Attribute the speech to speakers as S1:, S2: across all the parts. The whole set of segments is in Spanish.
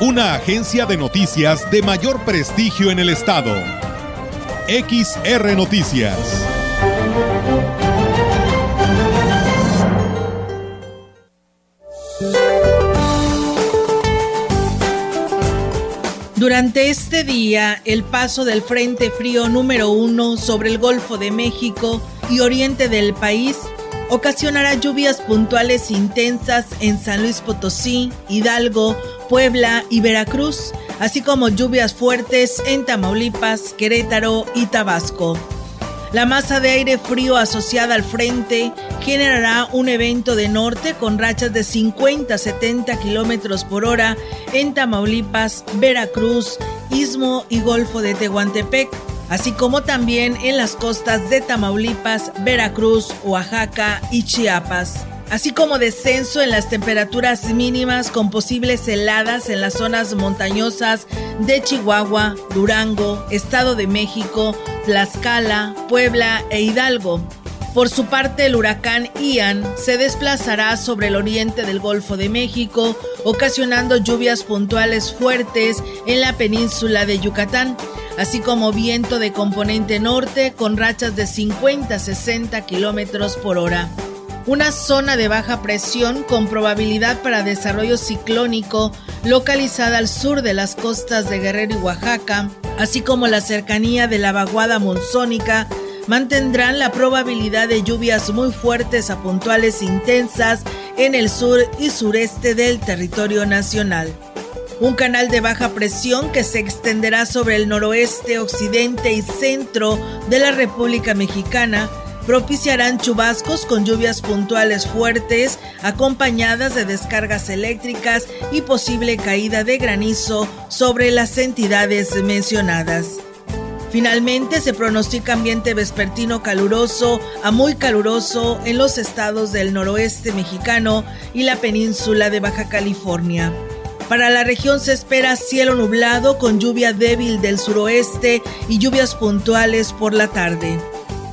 S1: una agencia de noticias de mayor prestigio en el estado. XR Noticias.
S2: Durante este día, el paso del Frente Frío número uno sobre el Golfo de México y oriente del país ocasionará lluvias puntuales intensas en San Luis Potosí, Hidalgo, Puebla y Veracruz, así como lluvias fuertes en Tamaulipas, Querétaro y Tabasco. La masa de aire frío asociada al frente generará un evento de norte con rachas de 50 a 70 kilómetros por hora en Tamaulipas, Veracruz, Istmo y Golfo de Tehuantepec, así como también en las costas de Tamaulipas, Veracruz, Oaxaca y Chiapas así como descenso en las temperaturas mínimas con posibles heladas en las zonas montañosas de Chihuahua, Durango, Estado de México, Tlaxcala, Puebla e Hidalgo. Por su parte, el huracán Ian se desplazará sobre el oriente del Golfo de México, ocasionando lluvias puntuales fuertes en la península de Yucatán, así como viento de componente norte con rachas de 50 a 60 kilómetros por hora una zona de baja presión con probabilidad para desarrollo ciclónico localizada al sur de las costas de Guerrero y Oaxaca, así como la cercanía de la vaguada monzónica, mantendrán la probabilidad de lluvias muy fuertes a puntuales intensas en el sur y sureste del territorio nacional. Un canal de baja presión que se extenderá sobre el noroeste, occidente y centro de la República Mexicana propiciarán chubascos con lluvias puntuales fuertes, acompañadas de descargas eléctricas y posible caída de granizo sobre las entidades mencionadas. Finalmente se pronostica ambiente vespertino caluroso a muy caluroso en los estados del noroeste mexicano y la península de Baja California. Para la región se espera cielo nublado con lluvia débil del suroeste y lluvias puntuales por la tarde.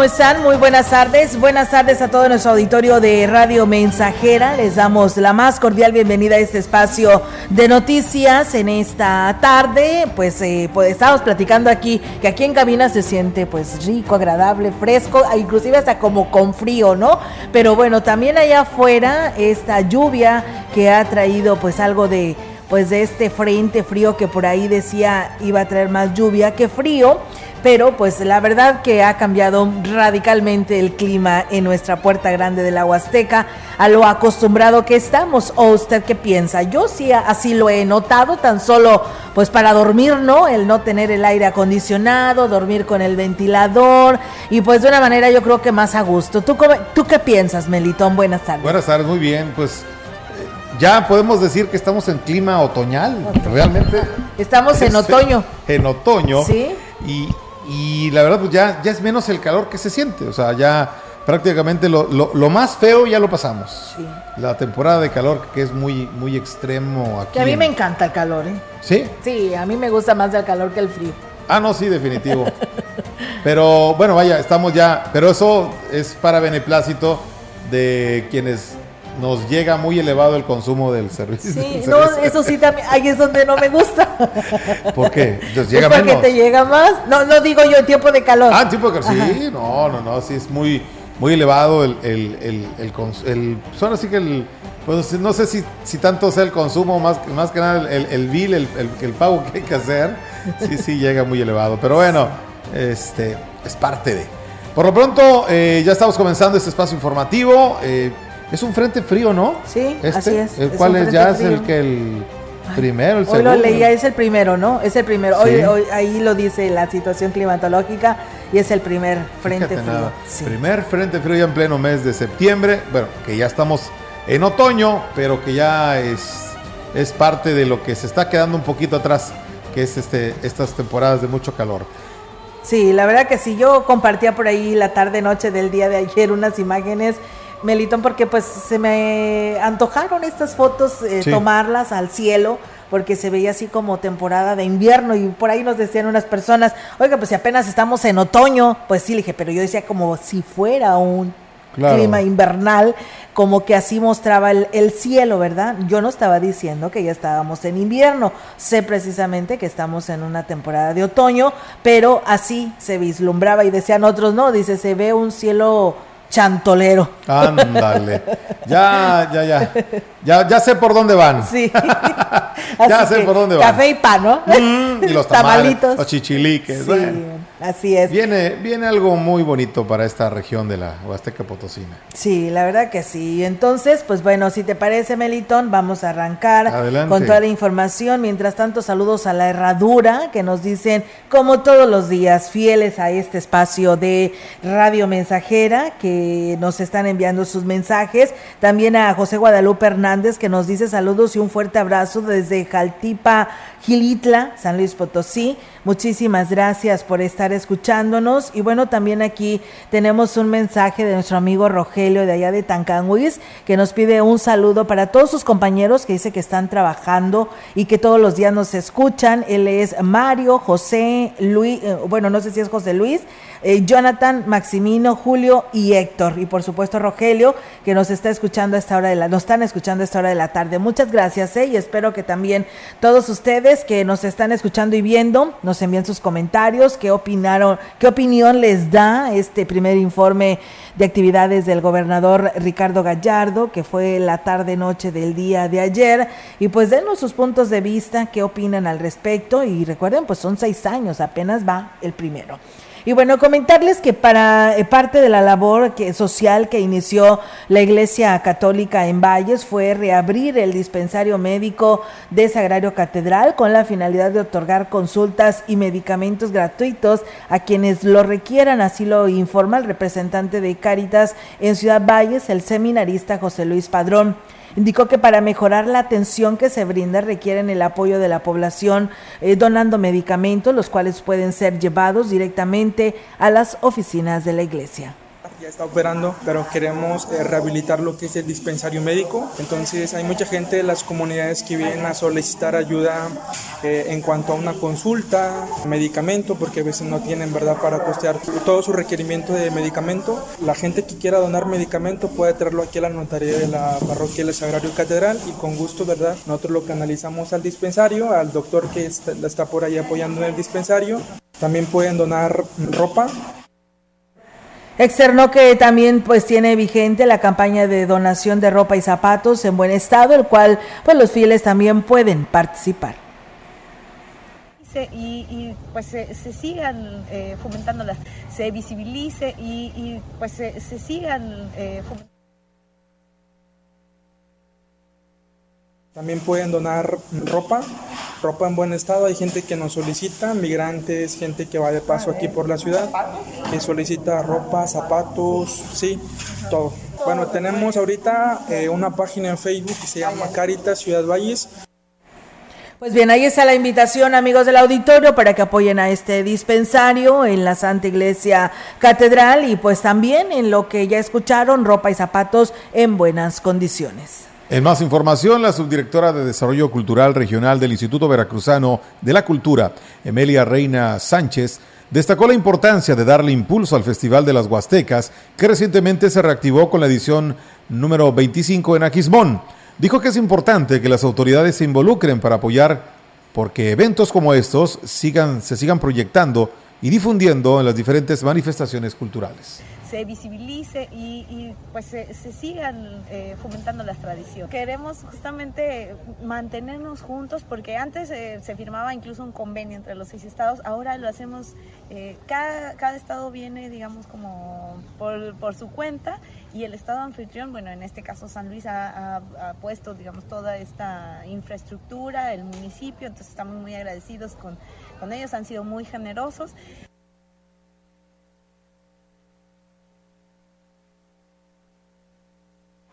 S2: ¿Cómo están? Muy buenas tardes. Buenas tardes a todo nuestro auditorio de Radio Mensajera. Les damos la más cordial bienvenida a este espacio de noticias en esta tarde. Pues, eh, pues estamos platicando aquí que aquí en cabina se siente pues rico, agradable, fresco, inclusive hasta como con frío, ¿no? Pero bueno, también allá afuera esta lluvia que ha traído pues algo de pues de este frente frío que por ahí decía iba a traer más lluvia que frío pero pues la verdad que ha cambiado radicalmente el clima en nuestra puerta grande de la Huasteca a lo acostumbrado que estamos. ¿O usted qué piensa? Yo sí así lo he notado, tan solo pues para dormir, ¿no? El no tener el aire acondicionado, dormir con el ventilador y pues de una manera yo creo que más a gusto. ¿Tú, tú qué piensas, Melitón? Buenas tardes.
S3: Buenas tardes, muy bien, pues ya podemos decir que estamos en clima otoñal, realmente.
S2: Estamos en otoño.
S3: En otoño.
S2: Sí.
S3: Y, y la verdad, pues ya, ya es menos el calor que se siente. O sea, ya prácticamente lo, lo, más feo ya lo pasamos. Sí. La temporada de calor que es muy, muy extremo aquí.
S2: Que a mí me encanta el calor, ¿eh?
S3: ¿Sí?
S2: Sí, a mí me gusta más el calor que el frío.
S3: Ah, no, sí, definitivo. pero bueno, vaya, estamos ya. Pero eso es para beneplácito de quienes nos llega muy elevado el consumo del servicio.
S2: Sí, no, eso sí también, ahí es donde no me gusta.
S3: ¿Por qué? Entonces llega
S2: porque te llega más. No, no digo yo en tiempo de calor.
S3: Ah, en tiempo de calor, sí, no, no, no, sí es muy, muy elevado el, el, el, el, el son así que el, pues no sé si, si tanto sea el consumo, más, más que nada el, el bill, el, el, pago que hay que hacer, sí, sí llega muy elevado. Pero bueno, este, es parte de. Por lo pronto, eh, ya estamos comenzando este espacio informativo. Eh, es un frente frío, ¿no?
S2: Sí, este, así es.
S3: ¿El cual es ya es el que el primero, el
S2: segundo? Hoy lo leía, es el primero, ¿no? Es el primero. Hoy, hoy ahí lo dice la situación climatológica y es el primer frente frío.
S3: Primer frente frío ya en pleno mes de septiembre. Bueno, que ya estamos en otoño, pero que ya es, es parte de lo que se está quedando un poquito atrás, que es este, estas temporadas de mucho calor.
S2: Sí, la verdad que sí, yo compartía por ahí la tarde-noche del día de ayer unas imágenes Melitón, porque pues se me antojaron estas fotos, eh, tomarlas al cielo, porque se veía así como temporada de invierno y por ahí nos decían unas personas, oiga, pues si apenas estamos en otoño, pues sí, le dije, pero yo decía como si fuera un clima invernal, como que así mostraba el, el, cielo, ¿verdad? Yo no estaba diciendo que ya estábamos en invierno, sé precisamente que estamos en una temporada de otoño, pero así se vislumbraba y decían otros, no, dice, se ve un cielo chantolero.
S3: Ándale. Ya, ya, ya. Ya, ya sé por dónde van.
S2: Sí.
S3: ya sé por dónde van.
S2: Café y pan, ¿no?
S3: Mm, y los tamalitos. Los chichiliques.
S2: Sí, así es.
S3: Viene, viene algo muy bonito para esta región de la Huasteca Potosina.
S2: Sí, la verdad que sí. Entonces, pues bueno, si te parece, Melitón, vamos a arrancar con toda la información. Mientras tanto, saludos a la herradura que nos dicen, como todos los días, fieles a este espacio de Radio Mensajera, que nos están enviando sus mensajes. También a José Guadalupe Hernández que nos dice saludos y un fuerte abrazo desde Jaltipa, Gilitla, San Luis Potosí. Muchísimas gracias por estar escuchándonos. Y bueno, también aquí tenemos un mensaje de nuestro amigo Rogelio de allá de Tancanguis, que nos pide un saludo para todos sus compañeros que dice que están trabajando y que todos los días nos escuchan. Él es Mario, José, Luis, eh, bueno, no sé si es José Luis, eh, Jonathan, Maximino, Julio y Héctor. Y por supuesto Rogelio, que nos está escuchando a esta hora de la, nos están escuchando a esta hora de la tarde. Muchas gracias, eh, y espero que también todos ustedes que nos están escuchando y viendo, nos envíen sus comentarios, qué opinaron, qué opinión les da este primer informe de actividades del gobernador Ricardo Gallardo, que fue la tarde noche del día de ayer, y pues denos sus puntos de vista, qué opinan al respecto, y recuerden, pues son seis años, apenas va el primero. Y bueno, comentarles que para eh, parte de la labor que, social que inició la Iglesia Católica en Valles fue reabrir el dispensario médico de Sagrario Catedral con la finalidad de otorgar consultas y medicamentos gratuitos a quienes lo requieran, así lo informa el representante de Cáritas en Ciudad Valles, el seminarista José Luis Padrón. Indicó que para mejorar la atención que se brinda requieren el apoyo de la población eh, donando medicamentos, los cuales pueden ser llevados directamente a las oficinas de la iglesia
S4: ya está operando, pero queremos eh, rehabilitar lo que es el dispensario médico. Entonces hay mucha gente de las comunidades que vienen a solicitar ayuda eh, en cuanto a una consulta, medicamento, porque a veces no tienen verdad para costear todo su requerimiento de medicamento. La gente que quiera donar medicamento puede traerlo aquí a la notaría de la parroquia del Sagrario Catedral y con gusto, ¿verdad? Nosotros lo canalizamos al dispensario, al doctor que está, está por ahí apoyando en el dispensario. También pueden donar ropa,
S2: Externó que también pues tiene vigente la campaña de donación de ropa y zapatos en buen estado, el cual pues los fieles también pueden participar
S5: y, pues se, sigan eh, fomentando las, se visibilice y, pues se, sigan eh.
S4: También pueden donar ropa, ropa en buen estado. Hay gente que nos solicita, migrantes, gente que va de paso aquí por la ciudad, que solicita ropa, zapatos, sí, todo. Bueno, tenemos ahorita eh, una página en Facebook que se llama Caritas Ciudad Valles.
S2: Pues bien, ahí está la invitación, amigos del auditorio, para que apoyen a este dispensario en la Santa Iglesia Catedral y pues también en lo que ya escucharon, ropa y zapatos en buenas condiciones.
S3: En más información, la subdirectora de Desarrollo Cultural Regional del Instituto Veracruzano de la Cultura, Emilia Reina Sánchez, destacó la importancia de darle impulso al Festival de las Huastecas, que recientemente se reactivó con la edición número 25 en Aquismón. Dijo que es importante que las autoridades se involucren para apoyar porque eventos como estos sigan, se sigan proyectando y difundiendo en las diferentes manifestaciones culturales
S5: se visibilice y, pues se, sigan eh, fomentando las tradiciones. Queremos justamente mantenernos juntos porque antes eh, se firmaba incluso un convenio entre los seis estados, ahora lo hacemos, eh, cada, cada, estado viene digamos como por, por, su cuenta y el estado anfitrión, bueno en este caso San Luis ha, ha, puesto digamos toda esta infraestructura, el municipio, entonces estamos muy agradecidos con, con ellos, han sido muy generosos.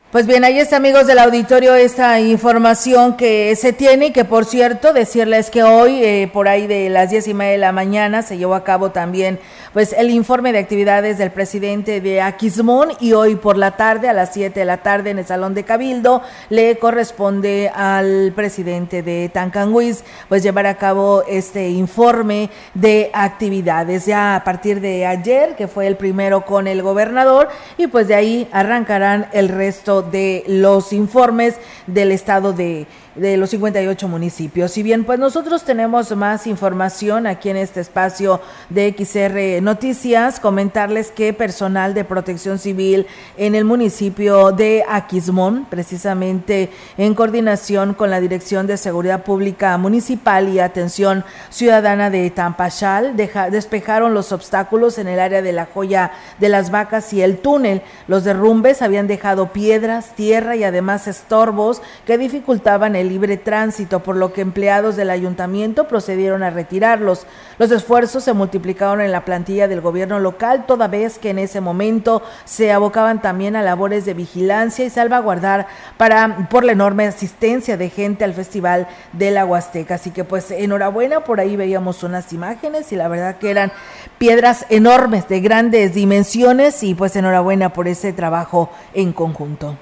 S2: Pues bien, ahí está amigos del auditorio esta información que se tiene y que por cierto decirles que hoy eh, por ahí de las diez y media de la mañana se llevó a cabo también pues el informe de actividades del presidente de Aquismón y hoy por la tarde a las 7 de la tarde en el Salón de Cabildo le corresponde al presidente de Tancanguis pues llevar a cabo este informe de actividades. Ya a partir de ayer que fue el primero con el gobernador y pues de ahí arrancarán el resto de los informes del estado de de los 58 municipios. Si bien pues nosotros tenemos más información aquí en este espacio de XR Noticias, comentarles que personal de protección civil en el municipio de Aquismón, precisamente en coordinación con la Dirección de Seguridad Pública Municipal y Atención Ciudadana de Tampachal, despejaron los obstáculos en el área de la joya de las vacas y el túnel. Los derrumbes habían dejado piedras, tierra y además estorbos que dificultaban el libre tránsito, por lo que empleados del ayuntamiento procedieron a retirarlos. Los esfuerzos se multiplicaron en la plantilla del gobierno local, toda vez que en ese momento se abocaban también a labores de vigilancia y salvaguardar para por la enorme asistencia de gente al Festival de la Huasteca. Así que pues enhorabuena, por ahí veíamos unas imágenes y la verdad que eran piedras enormes de grandes dimensiones y pues enhorabuena por ese trabajo en conjunto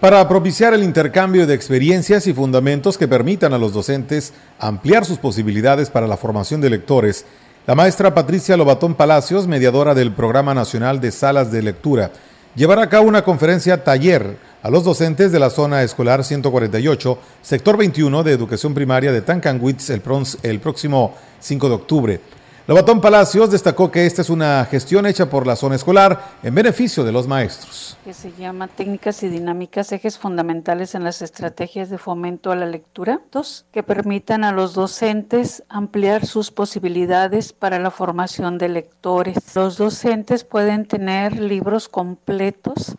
S3: para propiciar el intercambio de experiencias y fundamentos que permitan a los docentes ampliar sus posibilidades para la formación de lectores. La maestra Patricia Lobatón Palacios, mediadora del Programa Nacional de Salas de Lectura, llevará a cabo una conferencia taller a los docentes de la zona escolar 148, sector 21 de educación primaria de Tancanwitz el, el próximo 5 de octubre. Lobatón Palacios destacó que esta es una gestión hecha por la zona escolar en beneficio de los maestros.
S6: Que se llama Técnicas y Dinámicas, ejes fundamentales en las estrategias de fomento a la lectura. Dos, que permitan a los docentes ampliar sus posibilidades para la formación de lectores. Los docentes pueden tener libros completos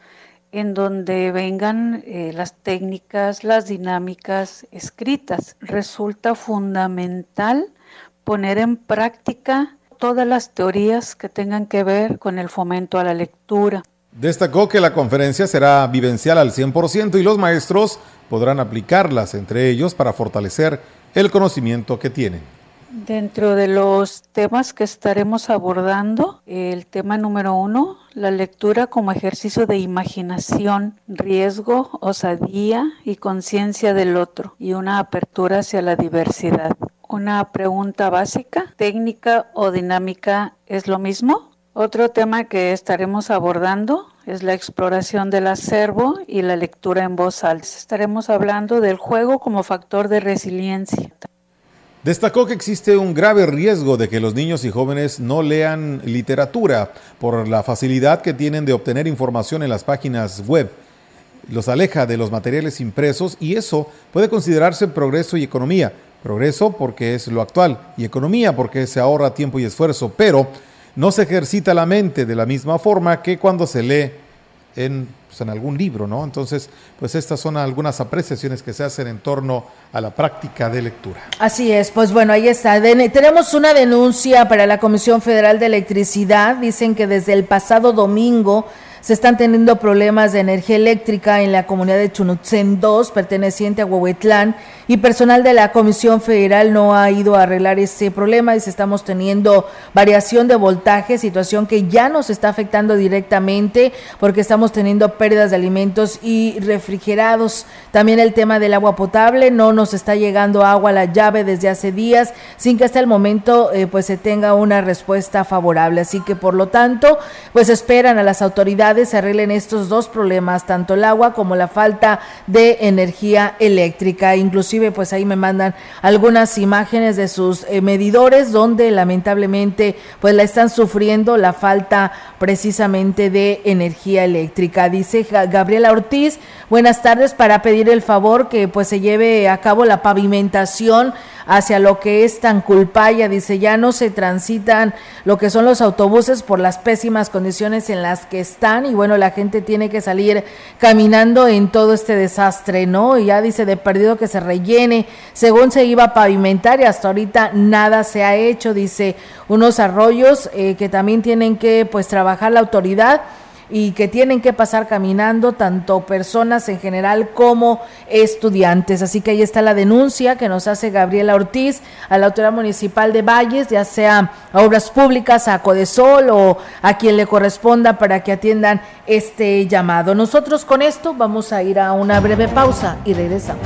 S6: en donde vengan eh, las técnicas, las dinámicas escritas. Resulta fundamental poner en práctica todas las teorías que tengan que ver con el fomento a la lectura.
S3: Destacó que la conferencia será vivencial al 100% y los maestros podrán aplicarlas entre ellos para fortalecer el conocimiento que tienen.
S6: Dentro de los temas que estaremos abordando, el tema número uno, la lectura como ejercicio de imaginación, riesgo, osadía y conciencia del otro y una apertura hacia la diversidad una pregunta básica, técnica o dinámica es lo mismo. Otro tema que estaremos abordando es la exploración del acervo y la lectura en voz alta. Estaremos hablando del juego como factor de resiliencia.
S3: Destacó que existe un grave riesgo de que los niños y jóvenes no lean literatura por la facilidad que tienen de obtener información en las páginas web. Los aleja de los materiales impresos y eso puede considerarse progreso y economía, Progreso porque es lo actual y economía porque se ahorra tiempo y esfuerzo, pero no se ejercita la mente de la misma forma que cuando se lee en, pues, en algún libro, ¿no? Entonces, pues estas son algunas apreciaciones que se hacen en torno a la práctica de lectura.
S2: Así es, pues bueno, ahí está. tenemos una denuncia para la Comisión Federal de Electricidad. Dicen que desde el pasado domingo se están teniendo problemas de energía eléctrica en la comunidad de Chunutzen 2, perteneciente a Huehuetlán, y personal de la Comisión Federal no ha ido a arreglar ese problema y se estamos teniendo variación de voltaje, situación que ya nos está afectando directamente porque estamos teniendo pérdidas de alimentos y refrigerados. También el tema del agua potable, no nos está llegando agua a la llave desde hace días sin que hasta el momento eh, pues se tenga una respuesta favorable. Así que por lo tanto, pues esperan a las autoridades se arreglen estos dos problemas, tanto el agua como la falta de energía eléctrica. Inclusive, pues ahí me mandan algunas imágenes de sus eh, medidores donde lamentablemente pues la están sufriendo la falta precisamente de energía eléctrica. Dice Gabriela Ortiz, buenas tardes para pedir el favor que pues se lleve a cabo la pavimentación hacia lo que es Tanculpaya. Dice, ya no se transitan lo que son los autobuses por las pésimas condiciones en las que están y bueno, la gente tiene que salir caminando en todo este desastre, ¿no? Y ya dice de perdido que se rellene, según se iba a pavimentar y hasta ahorita nada se ha hecho, dice unos arroyos eh, que también tienen que pues trabajar la autoridad y que tienen que pasar caminando tanto personas en general como estudiantes. Así que ahí está la denuncia que nos hace Gabriela Ortiz a la autoridad municipal de Valles, ya sea a Obras Públicas, a Codesol o a quien le corresponda para que atiendan este llamado. Nosotros con esto vamos a ir a una breve pausa y regresamos.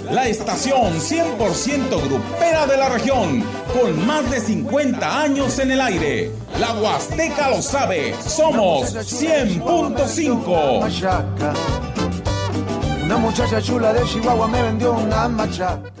S7: la estación 100% grupera de la región, con más de 50 años en el aire. La Huasteca lo sabe, somos 100.5.
S8: Una muchacha chula de Chihuahua me vendió una machaca.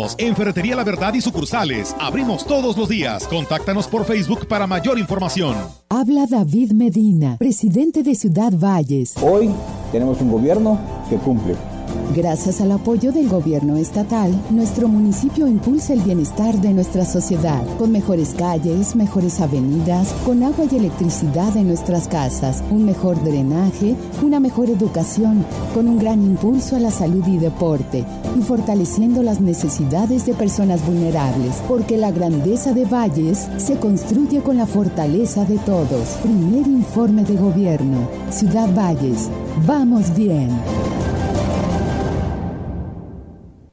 S1: Ferretería La Verdad y sucursales. Abrimos todos los días. Contáctanos por Facebook para mayor información.
S9: Habla David Medina, presidente de Ciudad Valles.
S10: Hoy tenemos un gobierno que cumple
S9: Gracias al apoyo del gobierno estatal, nuestro municipio impulsa el bienestar de nuestra sociedad, con mejores calles, mejores avenidas, con agua y electricidad en nuestras casas, un mejor drenaje, una mejor educación, con un gran impulso a la salud y deporte, y fortaleciendo las necesidades de personas vulnerables, porque la grandeza de Valles se construye con la fortaleza de todos. Primer informe de gobierno. Ciudad Valles. Vamos bien.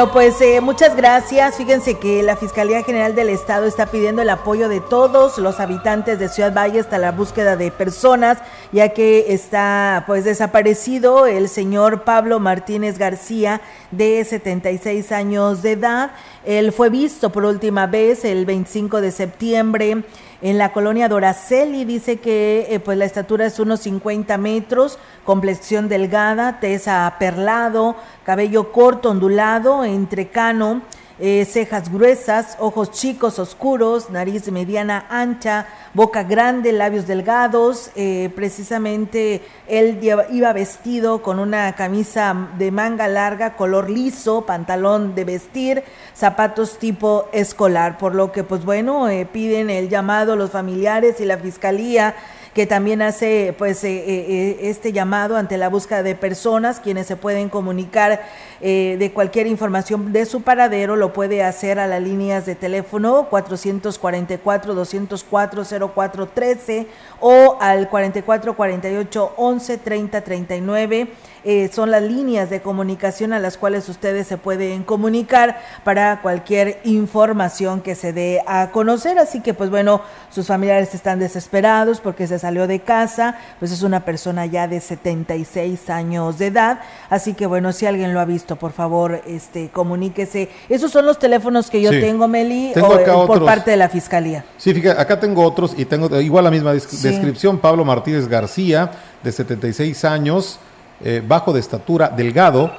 S2: Bueno, pues eh, muchas gracias. Fíjense que la Fiscalía General del Estado está pidiendo el apoyo de todos los habitantes de Ciudad Valle hasta la búsqueda de personas, ya que está pues desaparecido el señor Pablo Martínez García, de 76 años de edad. Él fue visto por última vez el 25 de septiembre en la colonia Doraceli. Dice que eh, pues la estatura es unos 50 metros, complexión delgada, tesa perlado, cabello corto, ondulado, entrecano. Eh, cejas gruesas, ojos chicos oscuros, nariz mediana ancha, boca grande, labios delgados. Eh, precisamente él iba vestido con una camisa de manga larga, color liso, pantalón de vestir, zapatos tipo escolar, por lo que pues bueno, eh, piden el llamado los familiares y la fiscalía que también hace pues eh, eh, este llamado ante la búsqueda de personas quienes se pueden comunicar eh, de cualquier información de su paradero lo puede hacer a las líneas de teléfono 444 204 0413 o al 44 48 11 30 39 eh, son las líneas de comunicación a las cuales ustedes se pueden comunicar para cualquier información que se dé a conocer. Así que, pues bueno, sus familiares están desesperados porque se salió de casa, pues es una persona ya de 76 años de edad. Así que, bueno, si alguien lo ha visto, por favor, este, comuníquese. Esos son los teléfonos que yo tengo, Meli, eh, por parte de la fiscalía.
S3: Sí, fíjate, acá tengo otros y tengo igual la misma descripción. Pablo Martínez García, de 76 años eh, bajo de estatura, delgado,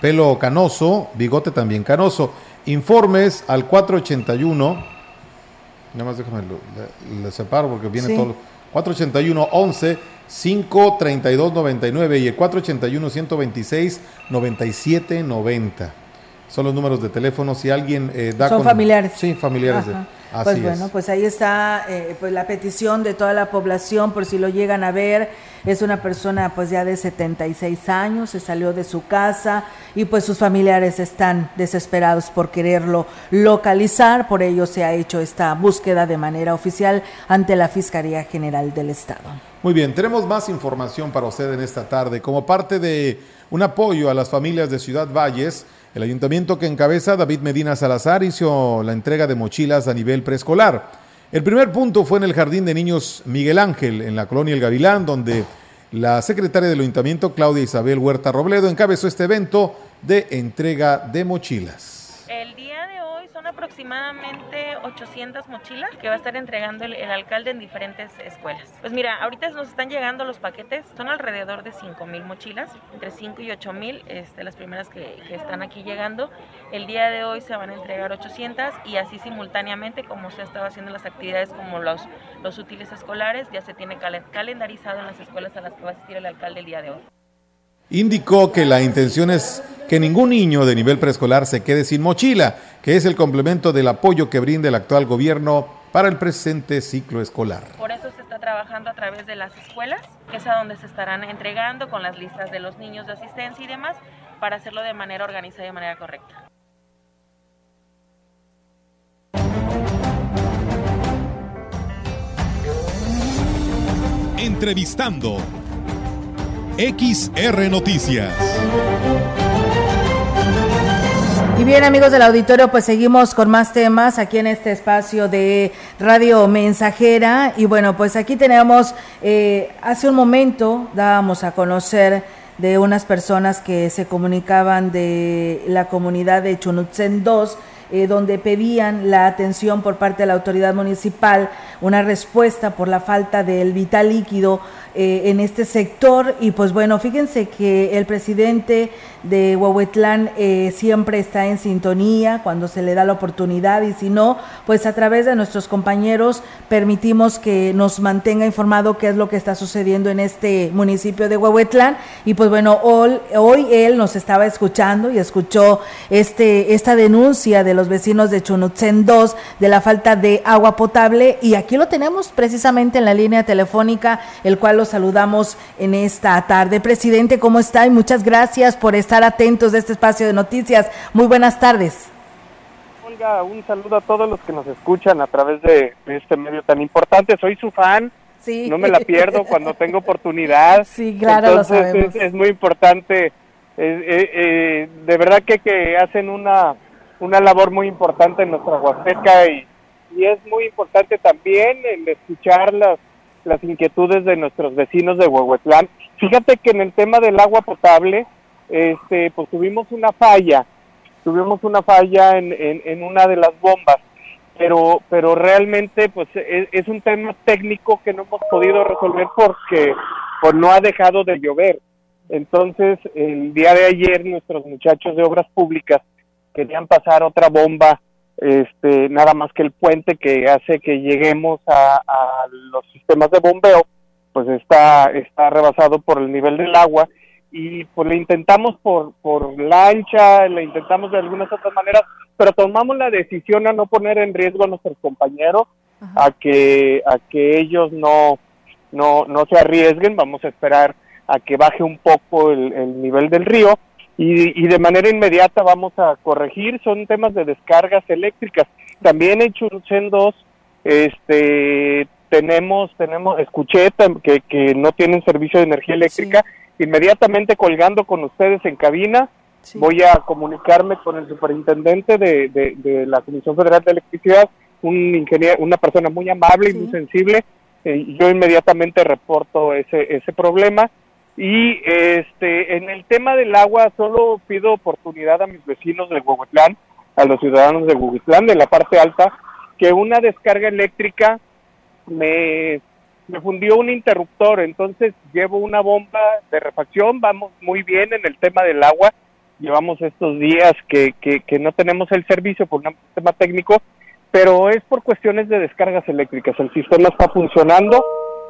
S3: pelo canoso, bigote también canoso. Informes al 481, nada más déjame le, separo porque viene todo. 481 11 532 99 y el 481 126 97 90 son los números de teléfono. Si alguien eh, da.
S2: Son familiares.
S3: Sí, familiares.
S2: Pues bueno, pues ahí está eh, pues la petición de toda la población por si lo llegan a ver. Es una persona pues ya de 76 años, se salió de su casa y pues sus familiares están desesperados por quererlo localizar. Por ello se ha hecho esta búsqueda de manera oficial ante la Fiscalía General del Estado.
S3: Muy bien, tenemos más información para usted en esta tarde. Como parte de un apoyo a las familias de Ciudad Valles, el ayuntamiento que encabeza David Medina Salazar hizo la entrega de mochilas a nivel preescolar. El primer punto fue en el Jardín de Niños Miguel Ángel, en la colonia El Gavilán, donde la secretaria del ayuntamiento, Claudia Isabel Huerta Robledo, encabezó este evento de entrega de mochilas
S11: aproximadamente 800 mochilas que va a estar entregando el, alcalde en diferentes escuelas. Pues mira, ahorita nos están llegando los paquetes, son alrededor de 5 mil mochilas, entre 5 y 8 mil, este, las primeras que, están aquí llegando. El día de hoy se van a entregar 800 y así simultáneamente, como se ha estado haciendo las actividades como los, los útiles escolares, ya se tiene calendarizado en las escuelas a las que va a asistir el alcalde el día de hoy
S3: indicó que la intención es que ningún niño de nivel preescolar se quede sin mochila, que es el complemento del apoyo que brinda el actual gobierno para el presente ciclo escolar.
S11: Por eso se está trabajando a través de las escuelas, que es a donde se estarán entregando con las listas de los niños de asistencia y demás, para hacerlo de manera organizada y de manera correcta.
S1: Entrevistando XR Noticias.
S2: Y bien amigos del auditorio, pues seguimos con más temas aquí en este espacio de Radio Mensajera. Y bueno, pues aquí tenemos, eh, hace un momento dábamos a conocer de unas personas que se comunicaban de la comunidad de Chunutzen 2 eh, donde pedían la atención por parte de la autoridad municipal, una respuesta por la falta del vital líquido eh, en este sector. Y pues bueno, fíjense que el presidente de Huehuetlán eh, siempre está en sintonía cuando se le da la oportunidad y si no, pues a través de nuestros compañeros permitimos que nos mantenga informado qué es lo que está sucediendo en este municipio de Huehuetlán y pues bueno, hoy, hoy él nos estaba escuchando y escuchó este esta denuncia de los vecinos de Chunutzen 2 de la falta de agua potable y aquí lo tenemos precisamente en la línea telefónica, el cual lo saludamos en esta tarde. Presidente, ¿cómo está? Y muchas gracias por estar atentos de este espacio de noticias. Muy buenas tardes.
S12: Olga, un saludo a todos los que nos escuchan a través de este medio tan importante. Soy su fan. Sí. No me la pierdo cuando tengo oportunidad.
S2: Sí, claro,
S12: Entonces, Es, muy importante. Eh, eh, eh, de verdad que, que hacen una, una labor muy importante en nuestra Huasteca y, y es muy importante también el escuchar las, las inquietudes de nuestros vecinos de Huehuetlán. Fíjate que en el tema del agua potable, este, pues tuvimos una falla, tuvimos una falla en, en, una de las bombas, pero, pero realmente pues e, es, un tema técnico que no hemos podido resolver porque pues, no ha dejado de llover. Entonces, el día de ayer nuestros muchachos de obras públicas querían pasar otra bomba, este, nada más que el puente que hace que lleguemos a, a los sistemas de bombeo, pues está, está rebasado por el nivel del agua. Y pues le intentamos por, por lancha, le intentamos de algunas otras maneras, pero tomamos la decisión a no poner en riesgo a nuestros compañeros, a que, a que ellos no, no, no se arriesguen, vamos a esperar a que baje un poco el, nivel del río y, y, de manera inmediata vamos a corregir, son temas de descargas eléctricas. También en Churchen 2 este, tenemos, tenemos, escuché que, que no tienen servicio de energía eléctrica inmediatamente colgando con ustedes en cabina. Voy a comunicarme con el superintendente de, de, la Comisión Federal de Electricidad, un ingeniero, una persona muy amable y muy sensible. Eh, yo inmediatamente reporto ese, ese problema. Y este, en el tema del agua, solo pido oportunidad a mis vecinos de Huehuetlán, a los ciudadanos de Huehuetlán, de la parte alta, que una descarga eléctrica me me fundió un interruptor, entonces llevo una bomba de refacción, vamos muy bien en el tema del agua, llevamos estos días que, que, no tenemos el servicio por un tema técnico, pero es por cuestiones de descargas eléctricas, el sistema está funcionando,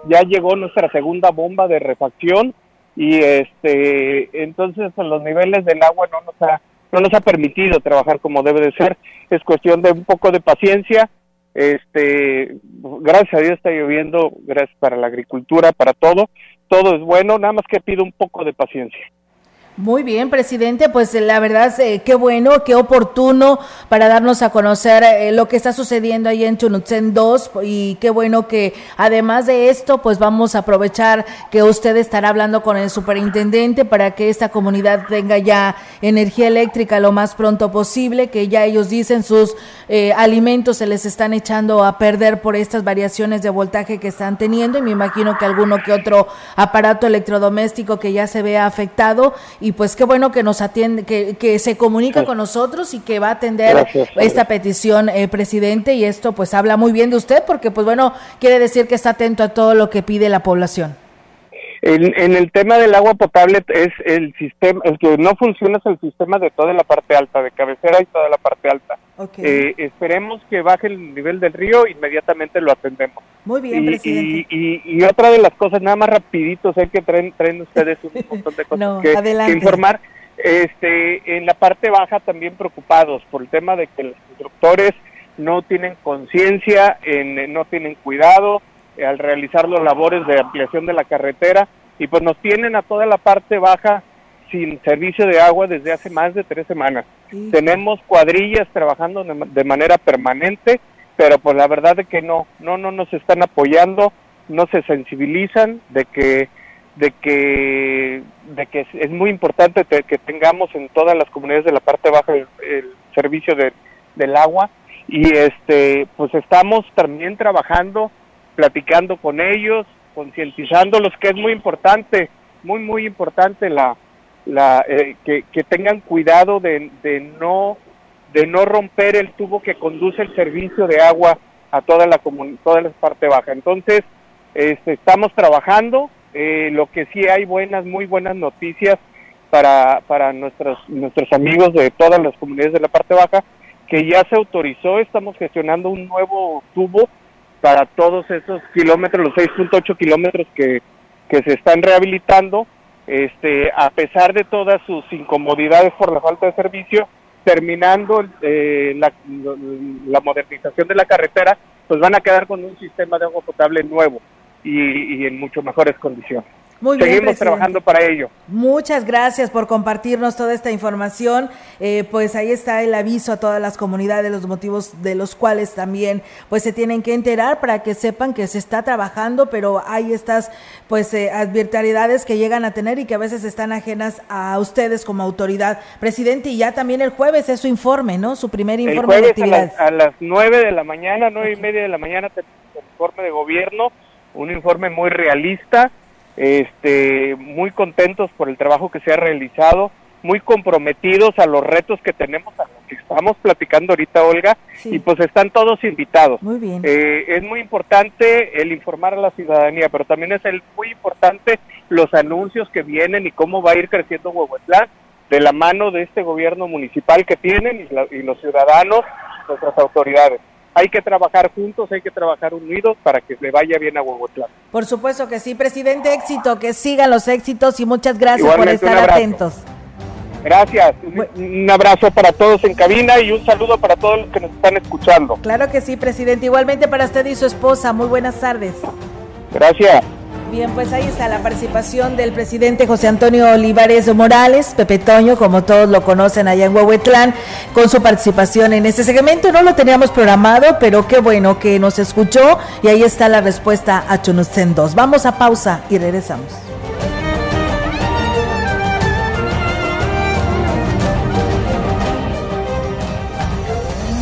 S12: ya llegó nuestra segunda bomba de refacción y este entonces los niveles del agua no nos ha no nos ha permitido trabajar como debe de ser, es cuestión de un poco de paciencia, este, gracias a Dios está lloviendo, gracias para la agricultura, para todo, todo es bueno, nada más que pido un poco de paciencia.
S2: Muy bien, presidente, pues eh, la verdad, eh, qué bueno, qué oportuno para darnos a conocer eh, lo que está sucediendo ahí en Chunutzen 2 y qué bueno que además de esto, pues vamos a aprovechar que usted estará hablando con el superintendente para que esta comunidad tenga ya energía eléctrica lo más pronto posible, que ya ellos dicen sus alimentos se les están echando a perder por estas variaciones de voltaje que están teniendo y me imagino que alguno que otro aparato electrodoméstico que ya se vea afectado y y pues qué bueno que nos atiende, que, que se comunica con nosotros y que va a atender esta petición, eh, presidente, y esto pues habla muy bien de usted porque pues bueno, quiere decir que está atento a todo lo que pide la población.
S12: En, el tema del agua potable es el sistema, el que no funciona es el sistema de toda la parte alta, de cabecera y toda la parte alta. Eh, esperemos que baje el nivel del río, inmediatamente lo atendemos.
S2: Muy bien,
S12: y,
S2: presidente.
S12: Y, otra de las cosas, nada más rapidito, sé que traen, traen ustedes un montón de cosas que, informar. Este, en la parte baja también preocupados por el tema de que los constructores no tienen conciencia, no tienen cuidado, eh, al realizar los labores de ampliación de la carretera y pues nos tienen a toda la parte baja sin servicio de agua desde hace más de tres semanas. Tenemos cuadrillas trabajando de, manera permanente, pero pues la verdad es que no, no, no nos están apoyando no se sensibilizan de que de que de que es muy importante que tengamos en todas las comunidades de la parte baja el, servicio del agua y este pues estamos también trabajando platicando con ellos concientizándolos que es muy importante muy muy importante la la eh, que, tengan cuidado de, de no de no romper el tubo que conduce el servicio de agua a toda la toda la parte baja. Entonces este, estamos trabajando eh, lo que sí hay buenas, muy buenas noticias para, para nuestros, nuestros amigos de todas las comunidades de la parte baja, que ya se autorizó, estamos gestionando un nuevo tubo para todos esos kilómetros, los 6.8 kilómetros que, que se están rehabilitando, este, a pesar de todas sus incomodidades por la falta de servicio, terminando eh, la, la modernización de la carretera, pues van a quedar con un sistema de agua potable nuevo y, en mucho mejores condiciones. Muy Seguimos trabajando para ello.
S2: Muchas gracias por compartirnos toda esta información. Eh, pues ahí está el aviso a todas las comunidades, los motivos de los cuales también pues se tienen que enterar para que sepan que se está trabajando, pero hay estas pues eh, que llegan a tener y que a veces están ajenas a ustedes como autoridad. Presidente, y ya también el jueves es su informe, ¿no? Su primer informe
S12: de actividades. A las, nueve de la mañana, nueve y media de la mañana, tenemos el informe de gobierno un informe muy realista, este, muy contentos por el trabajo que se ha realizado, muy comprometidos a los retos que tenemos, a lo que estamos platicando ahorita, Olga, y pues están todos invitados.
S2: Muy bien.
S12: Eh, es muy importante el informar a la ciudadanía, pero también es el, muy importante los anuncios que vienen y cómo va a ir creciendo Huehuetlán de la mano de este gobierno municipal que tienen y, y los ciudadanos, nuestras autoridades hay que trabajar juntos, hay que trabajar unidos para que le vaya bien a Huehuetlán.
S2: Por supuesto que sí, presidente, éxito, que sigan los éxitos y muchas gracias por estar atentos.
S12: Gracias, un, abrazo para todos en cabina y un saludo para todos los que nos están escuchando.
S2: Claro que sí, presidente, igualmente para usted y su esposa, muy buenas tardes.
S12: Gracias.
S2: Bien, pues ahí está la participación del presidente José Antonio Olivares Morales, Pepe Toño, como todos lo conocen allá en Huehuetlán, con su participación en este segmento. No lo teníamos programado, pero qué bueno que nos escuchó y ahí está la respuesta a Chunusten 2. Vamos a pausa y regresamos.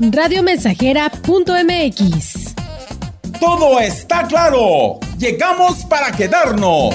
S13: Radiomensajera.mx.
S7: Todo está claro. Llegamos para quedarnos.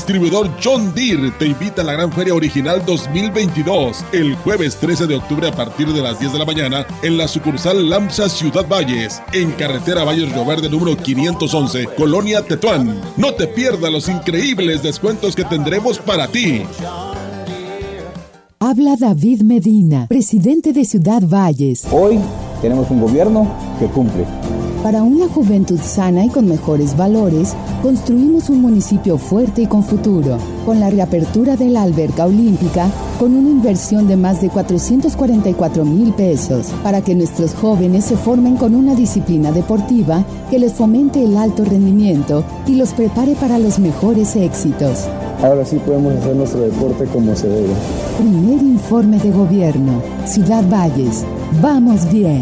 S1: distribuidor John Deere te invita a la Gran Feria Original 2022 el jueves 13 de octubre a partir de las 10 de la mañana en la sucursal Lamsa Ciudad Valles, en carretera Valles Río Verde número 511, Colonia Tetuán. No te pierdas los increíbles descuentos que tendremos para ti.
S9: Habla David Medina, presidente de Ciudad Valles.
S10: Hoy tenemos un gobierno que cumple
S9: Para una juventud sana y con mejores valores, construimos un municipio fuerte y con futuro. Con la reapertura de la alberca olímpica, con una inversión de más de 444 mil pesos, para que nuestros jóvenes se formen con una disciplina deportiva que les fomente el alto rendimiento y los prepare para los mejores éxitos.
S10: Ahora sí podemos hacer nuestro deporte como se debe.
S9: Primer informe de gobierno. Ciudad Valles. Vamos bien.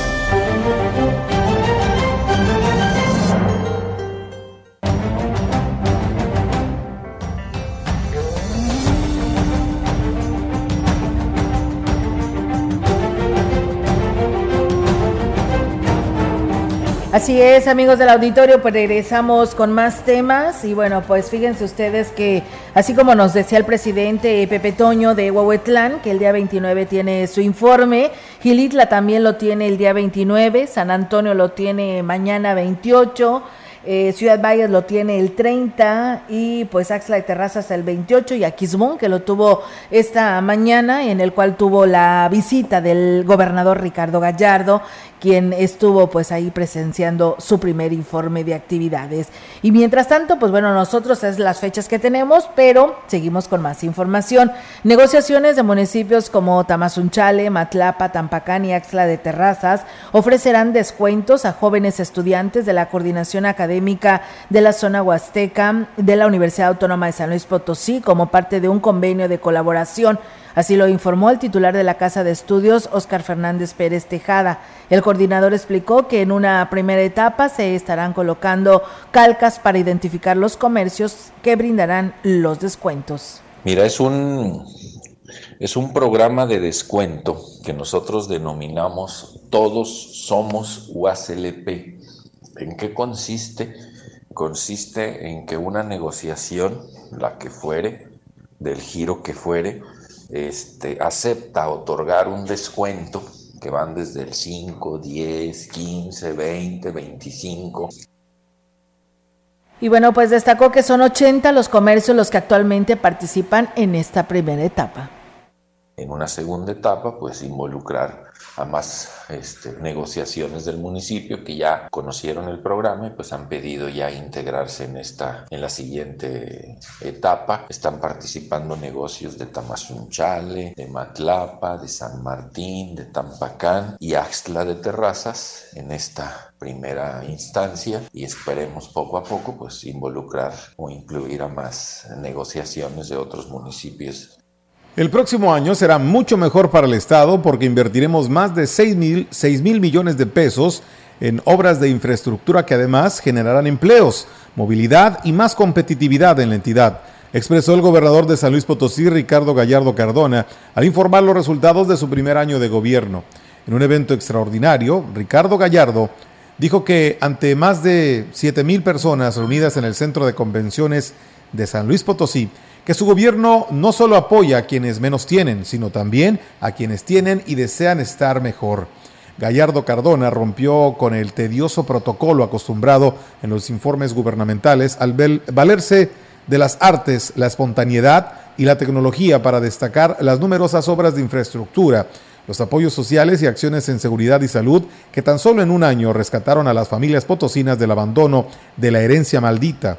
S2: Así es, amigos del auditorio, pues regresamos con más temas. Y bueno, pues fíjense ustedes que así como nos decía el presidente Pepe Toño de Huehuetlán, que el día 29 tiene su informe, Gilitla también lo tiene el día 29, San Antonio lo tiene mañana 28, eh, Ciudad Valles lo tiene el 30 y pues Axla de Terrazas el 28 y Aquismón que lo tuvo esta mañana en el cual tuvo la visita del gobernador Ricardo Gallardo quien estuvo pues ahí presenciando su primer informe de actividades. Y mientras tanto, pues bueno, nosotros es las fechas que tenemos, pero seguimos con más información. Negociaciones de municipios como Tamazunchale, Matlapa, Tampacán y Axla de Terrazas ofrecerán descuentos a jóvenes estudiantes de la Coordinación Académica de la Zona Huasteca de la Universidad Autónoma de San Luis Potosí como parte de un convenio de colaboración Así lo informó el titular de la Casa de Estudios, Óscar Fernández Pérez Tejada. El coordinador explicó que en una primera etapa se estarán colocando calcas para identificar los comercios que brindarán los descuentos.
S14: Mira, es un, es un programa de descuento que nosotros denominamos Todos Somos UACLP. ¿En qué consiste? Consiste en que una negociación, la que fuere, del giro que fuere, este, acepta otorgar un descuento que van desde el 5, 10, 15, 20, 25.
S2: Y bueno, pues destacó que son 80 los comercios los que actualmente participan en esta primera etapa.
S14: En una segunda etapa, pues involucrar a más este, negociaciones del municipio que ya conocieron el programa y pues han pedido ya integrarse en esta en la siguiente etapa. Están participando negocios de Tamazunchale, de Matlapa, de San Martín, de Tampacán y Axtla de Terrazas en esta primera instancia y esperemos poco a poco pues involucrar o incluir a más negociaciones de otros municipios
S3: el próximo año será mucho mejor para el Estado porque invertiremos más de 6 mil, mil millones de pesos en obras de infraestructura que además generarán empleos, movilidad y más competitividad en la entidad, expresó el gobernador de San Luis Potosí, Ricardo Gallardo Cardona, al informar los resultados de su primer año de gobierno. En un evento extraordinario, Ricardo Gallardo dijo que ante más de 7 mil personas reunidas en el Centro de Convenciones de San Luis Potosí, que su gobierno no solo apoya a quienes menos tienen, sino también a quienes tienen y desean estar mejor. Gallardo Cardona rompió con el tedioso protocolo acostumbrado en los informes gubernamentales al valerse de las artes, la espontaneidad y la tecnología para destacar las numerosas obras de infraestructura, los apoyos sociales y acciones en seguridad y salud que tan solo en un año rescataron a las familias potosinas del abandono de la herencia maldita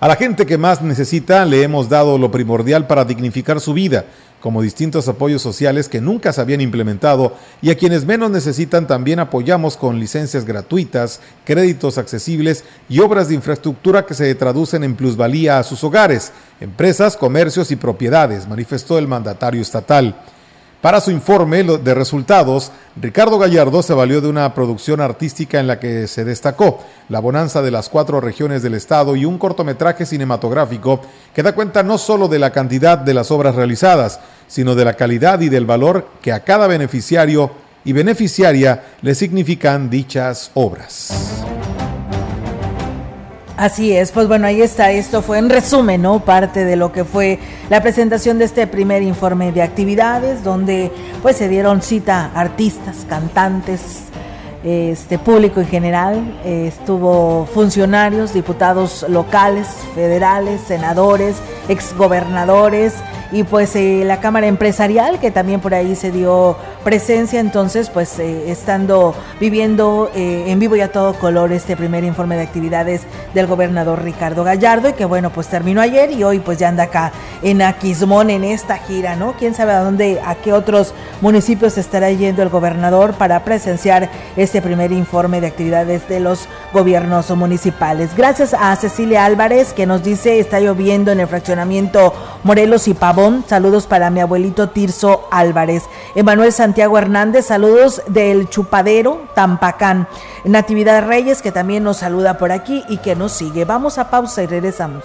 S3: A la gente que más necesita le hemos dado lo primordial para dignificar su vida, como distintos apoyos sociales que nunca se habían implementado y a quienes menos necesitan también apoyamos con licencias gratuitas, créditos accesibles y obras de infraestructura que se traducen en plusvalía a sus hogares, empresas, comercios y propiedades, manifestó el mandatario estatal. Para su informe de resultados, Ricardo Gallardo se valió de una producción artística en la que se destacó la bonanza de las cuatro regiones del estado y un cortometraje cinematográfico que da cuenta no solo de la cantidad de las obras realizadas, sino de la calidad y del valor que a cada beneficiario y beneficiaria le significan dichas obras.
S2: Así es, pues bueno, ahí está, esto fue en resumen, ¿no? Parte de lo que fue la presentación de este primer informe de actividades, donde pues se dieron cita artistas, cantantes, este público en general, estuvo funcionarios, diputados locales, federales, senadores, exgobernadores, y pues eh, la Cámara Empresarial, que también por ahí se dio presencia, entonces pues eh, estando viviendo eh, en vivo y a todo color este primer informe de actividades del gobernador Ricardo Gallardo y que bueno pues terminó ayer y hoy pues ya anda acá en Aquismón en esta gira, ¿no? Quién sabe a dónde, a qué otros municipios estará yendo el gobernador para presenciar este primer informe de actividades de los gobiernos municipales. Gracias a Cecilia Álvarez que nos dice está lloviendo en el fraccionamiento Morelos y Pavón Saludos para mi abuelito Tirso Álvarez. Emanuel Santiago Hernández, saludos del Chupadero, Tampacán. Natividad Reyes, que también nos saluda por aquí y que nos sigue. Vamos a pausa y regresamos.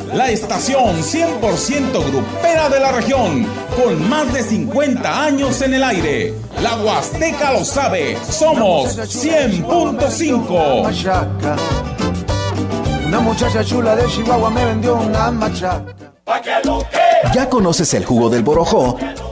S7: la estación 100% grupera de la región, con más de 50 años en el aire. La Huasteca lo sabe, somos 100.5.
S8: Una muchacha chula de Chihuahua me vendió una machaca.
S15: ¿Ya conoces el jugo del borojó?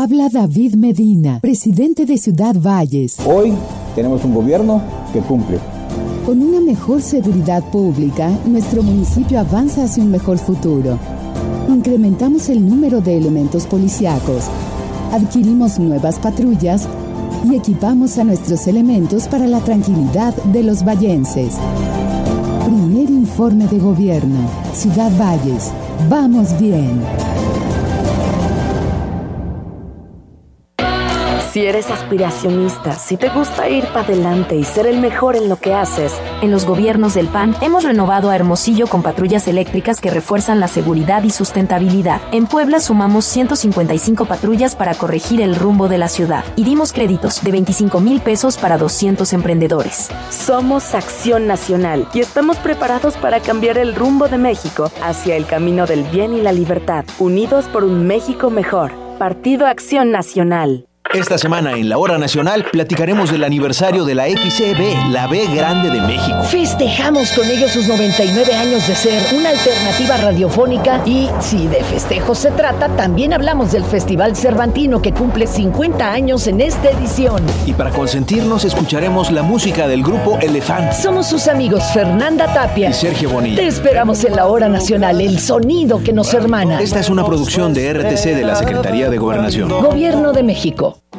S9: Habla David Medina, presidente de Ciudad Valles.
S10: Hoy tenemos un gobierno que cumple.
S9: Con una mejor seguridad pública, nuestro municipio avanza hacia un mejor futuro. Incrementamos el número de elementos policíacos, adquirimos nuevas patrullas y equipamos a nuestros elementos para la tranquilidad de los vallenses. Primer informe de gobierno. Ciudad Valles. Vamos bien.
S16: Si eres aspiracionista, si te gusta ir para adelante y ser el mejor en lo que haces,
S17: en los gobiernos del PAN hemos renovado a Hermosillo con patrullas eléctricas que refuerzan la seguridad y sustentabilidad. En Puebla sumamos 155 patrullas para corregir el rumbo de la ciudad y dimos créditos de 25 mil pesos para 200 emprendedores.
S16: Somos Acción Nacional y estamos preparados para cambiar el rumbo de México hacia el camino del bien y la libertad, unidos por un México mejor. Partido Acción Nacional.
S18: Esta semana en la Hora Nacional platicaremos del aniversario de la XCB, la B Grande de México.
S19: Festejamos con ellos sus 99 años de ser una alternativa radiofónica y si de festejos se trata, también hablamos del Festival Cervantino que cumple 50 años en esta edición.
S18: Y para consentirnos escucharemos la música del grupo Elefant.
S19: Somos sus amigos Fernanda Tapia
S18: y Sergio Bonilla.
S19: Te esperamos en la Hora Nacional, el sonido que nos hermana.
S18: Esta es una producción de RTC de la Secretaría de Gobernación.
S19: Gobierno de México.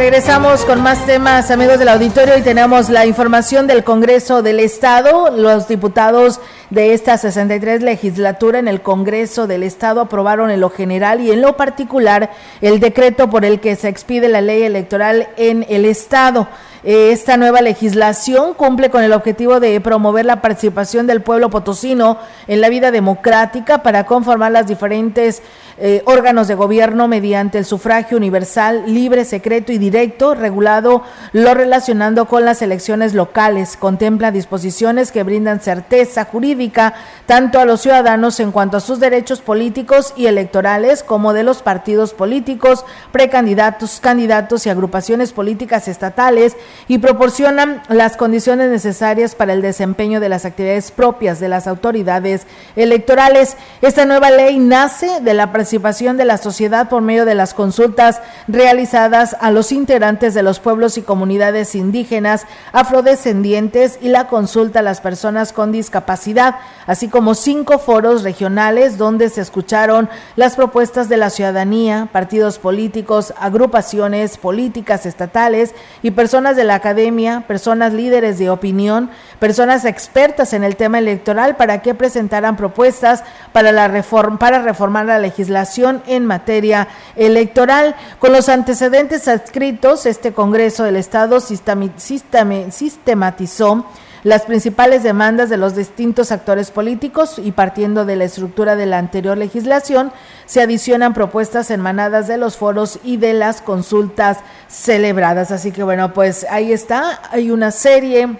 S2: Regresamos con más temas, amigos del auditorio, y tenemos la información del Congreso del Estado. Los diputados de esta 63 legislatura en el Congreso del Estado aprobaron en lo general y en lo particular el decreto por el que se expide la ley electoral en el Estado. Eh, esta nueva legislación cumple con el objetivo de promover la participación del pueblo potosino en la vida democrática para conformar las diferentes eh, órganos de gobierno mediante el sufragio universal, libre, secreto y directo, regulado lo relacionando con las elecciones locales. Contempla disposiciones que brindan certeza jurídica tanto a los ciudadanos en cuanto a sus derechos políticos y electorales como de los partidos políticos, precandidatos, candidatos y agrupaciones políticas estatales y proporcionan las condiciones necesarias para el desempeño de las actividades propias de las autoridades electorales. Esta nueva ley nace de la participación de la sociedad por medio de las consultas realizadas a los integrantes de los pueblos y comunidades indígenas, afrodescendientes y la consulta a las personas con discapacidad, así como cinco foros regionales donde se escucharon las propuestas de la ciudadanía, partidos políticos, agrupaciones políticas estatales y personas de la academia, personas líderes de opinión, personas expertas en el tema electoral para que presentaran propuestas para la reforma para reformar la legislación en materia electoral. Con los antecedentes adscritos, este Congreso del Estado sistematizó las principales demandas de los distintos actores políticos y partiendo de la estructura de la anterior legislación, se adicionan propuestas emanadas de los foros y de las consultas celebradas. Así que bueno, pues ahí está, hay una serie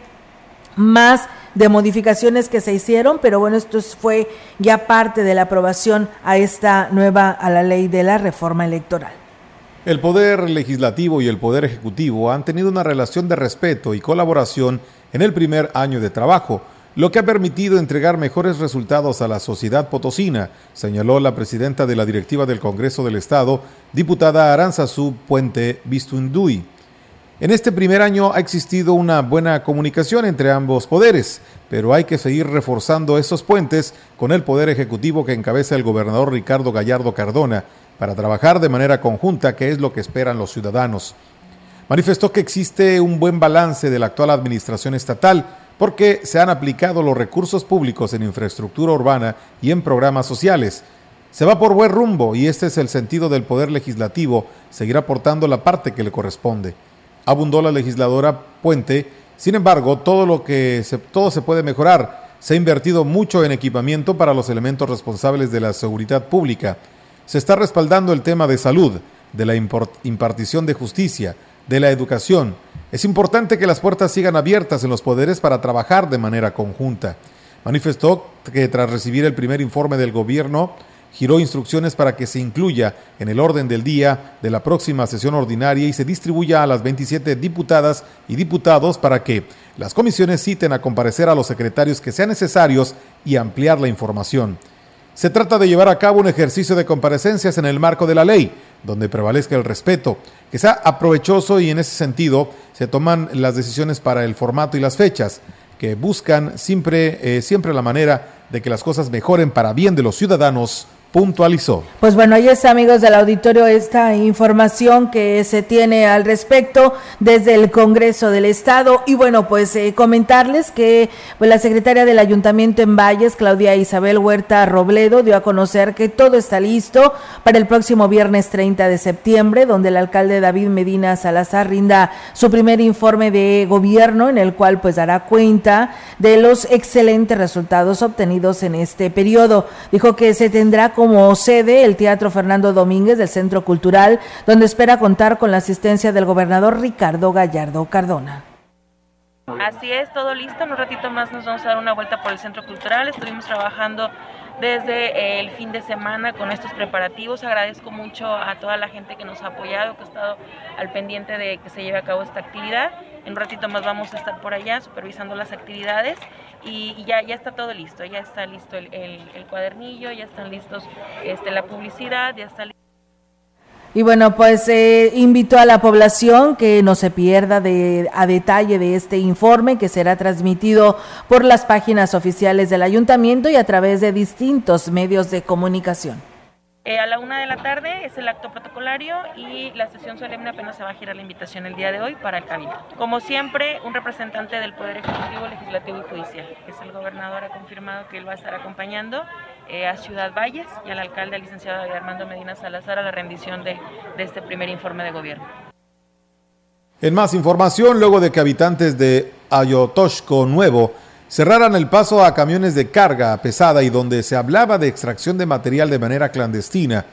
S2: más de modificaciones que se hicieron, pero bueno, esto fue ya parte de la aprobación a esta nueva, a la ley de la reforma electoral.
S3: El Poder Legislativo y el Poder Ejecutivo han tenido una relación de respeto y colaboración en el primer año de trabajo, lo que ha permitido entregar mejores resultados a la sociedad potosina, señaló la presidenta de la directiva del Congreso del Estado, diputada Aranzazú Puente Bistunduy. En este primer año ha existido una buena comunicación entre ambos poderes, pero hay que seguir reforzando esos puentes con el Poder Ejecutivo que encabeza el gobernador Ricardo Gallardo Cardona para trabajar de manera conjunta, que es lo que esperan los ciudadanos. Manifestó que existe un buen balance de la actual administración estatal porque se han aplicado los recursos públicos en infraestructura urbana y en programas sociales. Se va por buen rumbo y este es el sentido del Poder Legislativo, seguir aportando la parte que le corresponde abundó la legisladora Puente. Sin embargo, todo lo que se, todo se puede mejorar. Se ha invertido mucho en equipamiento para los elementos responsables de la seguridad pública. Se está respaldando el tema de salud, de la impartición de justicia, de la educación. Es importante que las puertas sigan abiertas en los poderes para trabajar de manera conjunta. Manifestó que tras recibir el primer informe del gobierno, giró instrucciones para que se incluya en el orden del día de la próxima sesión ordinaria y se distribuya a las 27 diputadas y diputados para que las comisiones citen a comparecer a los secretarios que sean necesarios y ampliar la información. Se trata de llevar a cabo un ejercicio de comparecencias en el marco de la ley, donde prevalezca el respeto, que sea aprovechoso y en ese sentido se toman las decisiones para el formato y las fechas, que buscan siempre, eh, siempre la manera de que las cosas mejoren para bien de los ciudadanos puntualizó.
S2: Pues bueno, ahí está, amigos del auditorio, esta información que se tiene al respecto desde el Congreso del Estado. Y bueno, pues eh, comentarles que pues, la secretaria del Ayuntamiento en Valles, Claudia Isabel Huerta Robledo, dio a conocer que todo está listo para el próximo viernes 30 de septiembre, donde el alcalde David Medina Salazar rinda su primer informe de gobierno, en el cual pues dará cuenta de los excelentes resultados obtenidos en este periodo. Dijo que se tendrá como sede el Teatro Fernando Domínguez del Centro Cultural, donde espera contar con la asistencia del gobernador Ricardo Gallardo Cardona.
S20: Así es, todo listo. En un ratito más nos vamos a dar una vuelta por el Centro Cultural. Estuvimos trabajando desde el fin de semana con estos preparativos. Agradezco mucho a toda la gente que nos ha apoyado, que ha estado al pendiente de que se lleve a cabo esta actividad. En un ratito más vamos a estar por allá supervisando las actividades y, ya, ya está todo listo, ya está listo el, cuadernillo, ya están listos este, la publicidad, ya está listo.
S2: Y bueno, pues eh, invito a la población que no se pierda de, a detalle de este informe que será transmitido por las páginas oficiales del ayuntamiento y a través de distintos medios de comunicación.
S20: Eh, a la una de la tarde es el acto protocolario y la sesión solemne apenas se va a girar la invitación el día de hoy para el cabildo. Como siempre, un representante del Poder Ejecutivo, Legislativo y Judicial, es el gobernador, ha confirmado que él va a estar acompañando eh, a Ciudad Valles y al alcalde, al licenciado Armando Medina Salazar, a la rendición de, de este primer informe de gobierno.
S3: En más información, luego de que habitantes de Ayotoshko Nuevo cerraran el paso a camiones de carga pesada y donde se hablaba de extracción de material de manera clandestina,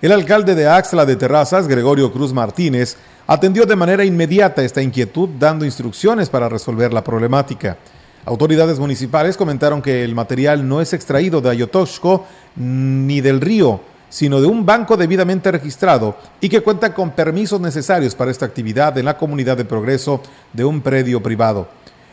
S3: el alcalde de Axla de Terrazas, Gregorio Cruz Martínez, atendió de manera inmediata esta inquietud dando instrucciones para resolver la problemática. Autoridades municipales comentaron que el material no es extraído de Ayotoshko ni del río, sino de un banco debidamente registrado y que cuenta con permisos necesarios para esta actividad en la comunidad de progreso de un predio privado.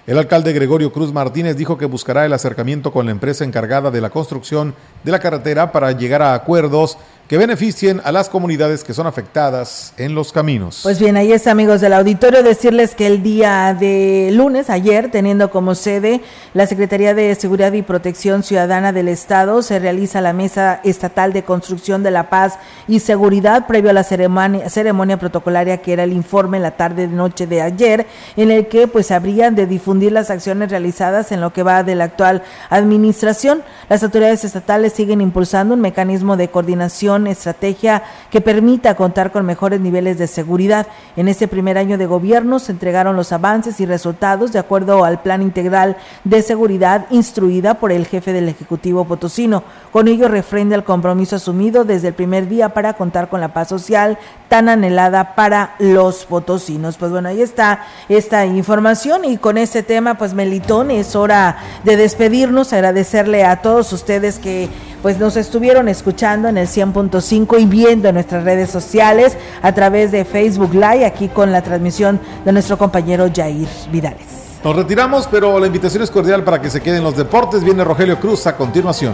S3: El alcalde Gregorio Cruz Martínez dijo que buscará el acercamiento con la empresa encargada de la construcción de la carretera para llegar a acuerdos que beneficien a las comunidades que son afectadas en los caminos.
S2: Pues bien, ahí es amigos del auditorio, decirles que el día de lunes, ayer, teniendo como sede la Secretaría de Seguridad y Protección Ciudadana del Estado, se realiza la Mesa Estatal de Construcción de la Paz y Seguridad previo a la ceremonia, protocolaria que era el informe la tarde de noche de ayer, en el que pues habrían de difundir las acciones realizadas en lo que va de la actual administración. Las autoridades estatales siguen impulsando un mecanismo de coordinación estrategia que permita contar con mejores niveles de seguridad. En este primer año de gobierno se entregaron los avances y resultados de acuerdo al Plan Integral de Seguridad instruida por el jefe del Ejecutivo Potosino. Con ello refrenda el compromiso asumido desde el primer día para contar con la paz social tan anhelada para los potosinos. Pues bueno, ahí está esta información y con este tema, pues Melitón, es hora de despedirnos, agradecerle a todos ustedes que pues nos estuvieron escuchando en el 100.5 y viendo en nuestras redes sociales a través de Facebook Live, aquí con la transmisión de nuestro compañero Jair Vidales.
S3: Nos retiramos, pero la invitación es cordial para que se queden los deportes. Viene Rogelio Cruz a continuación.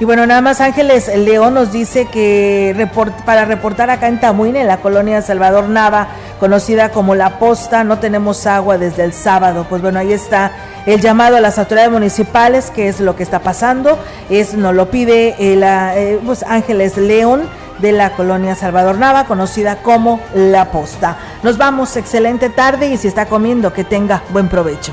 S2: Y bueno, nada más Ángeles León nos dice que para reportar acá en Tamuín, en la colonia Salvador Nava, conocida como La Posta, no tenemos agua desde el sábado. Pues bueno, ahí está el llamado a las autoridades municipales, que es lo que está pasando. Es, nos lo pide eh, pues Ángeles León de la colonia Salvador Nava, conocida como La Posta. Nos vamos, excelente tarde y si está comiendo, que tenga buen provecho.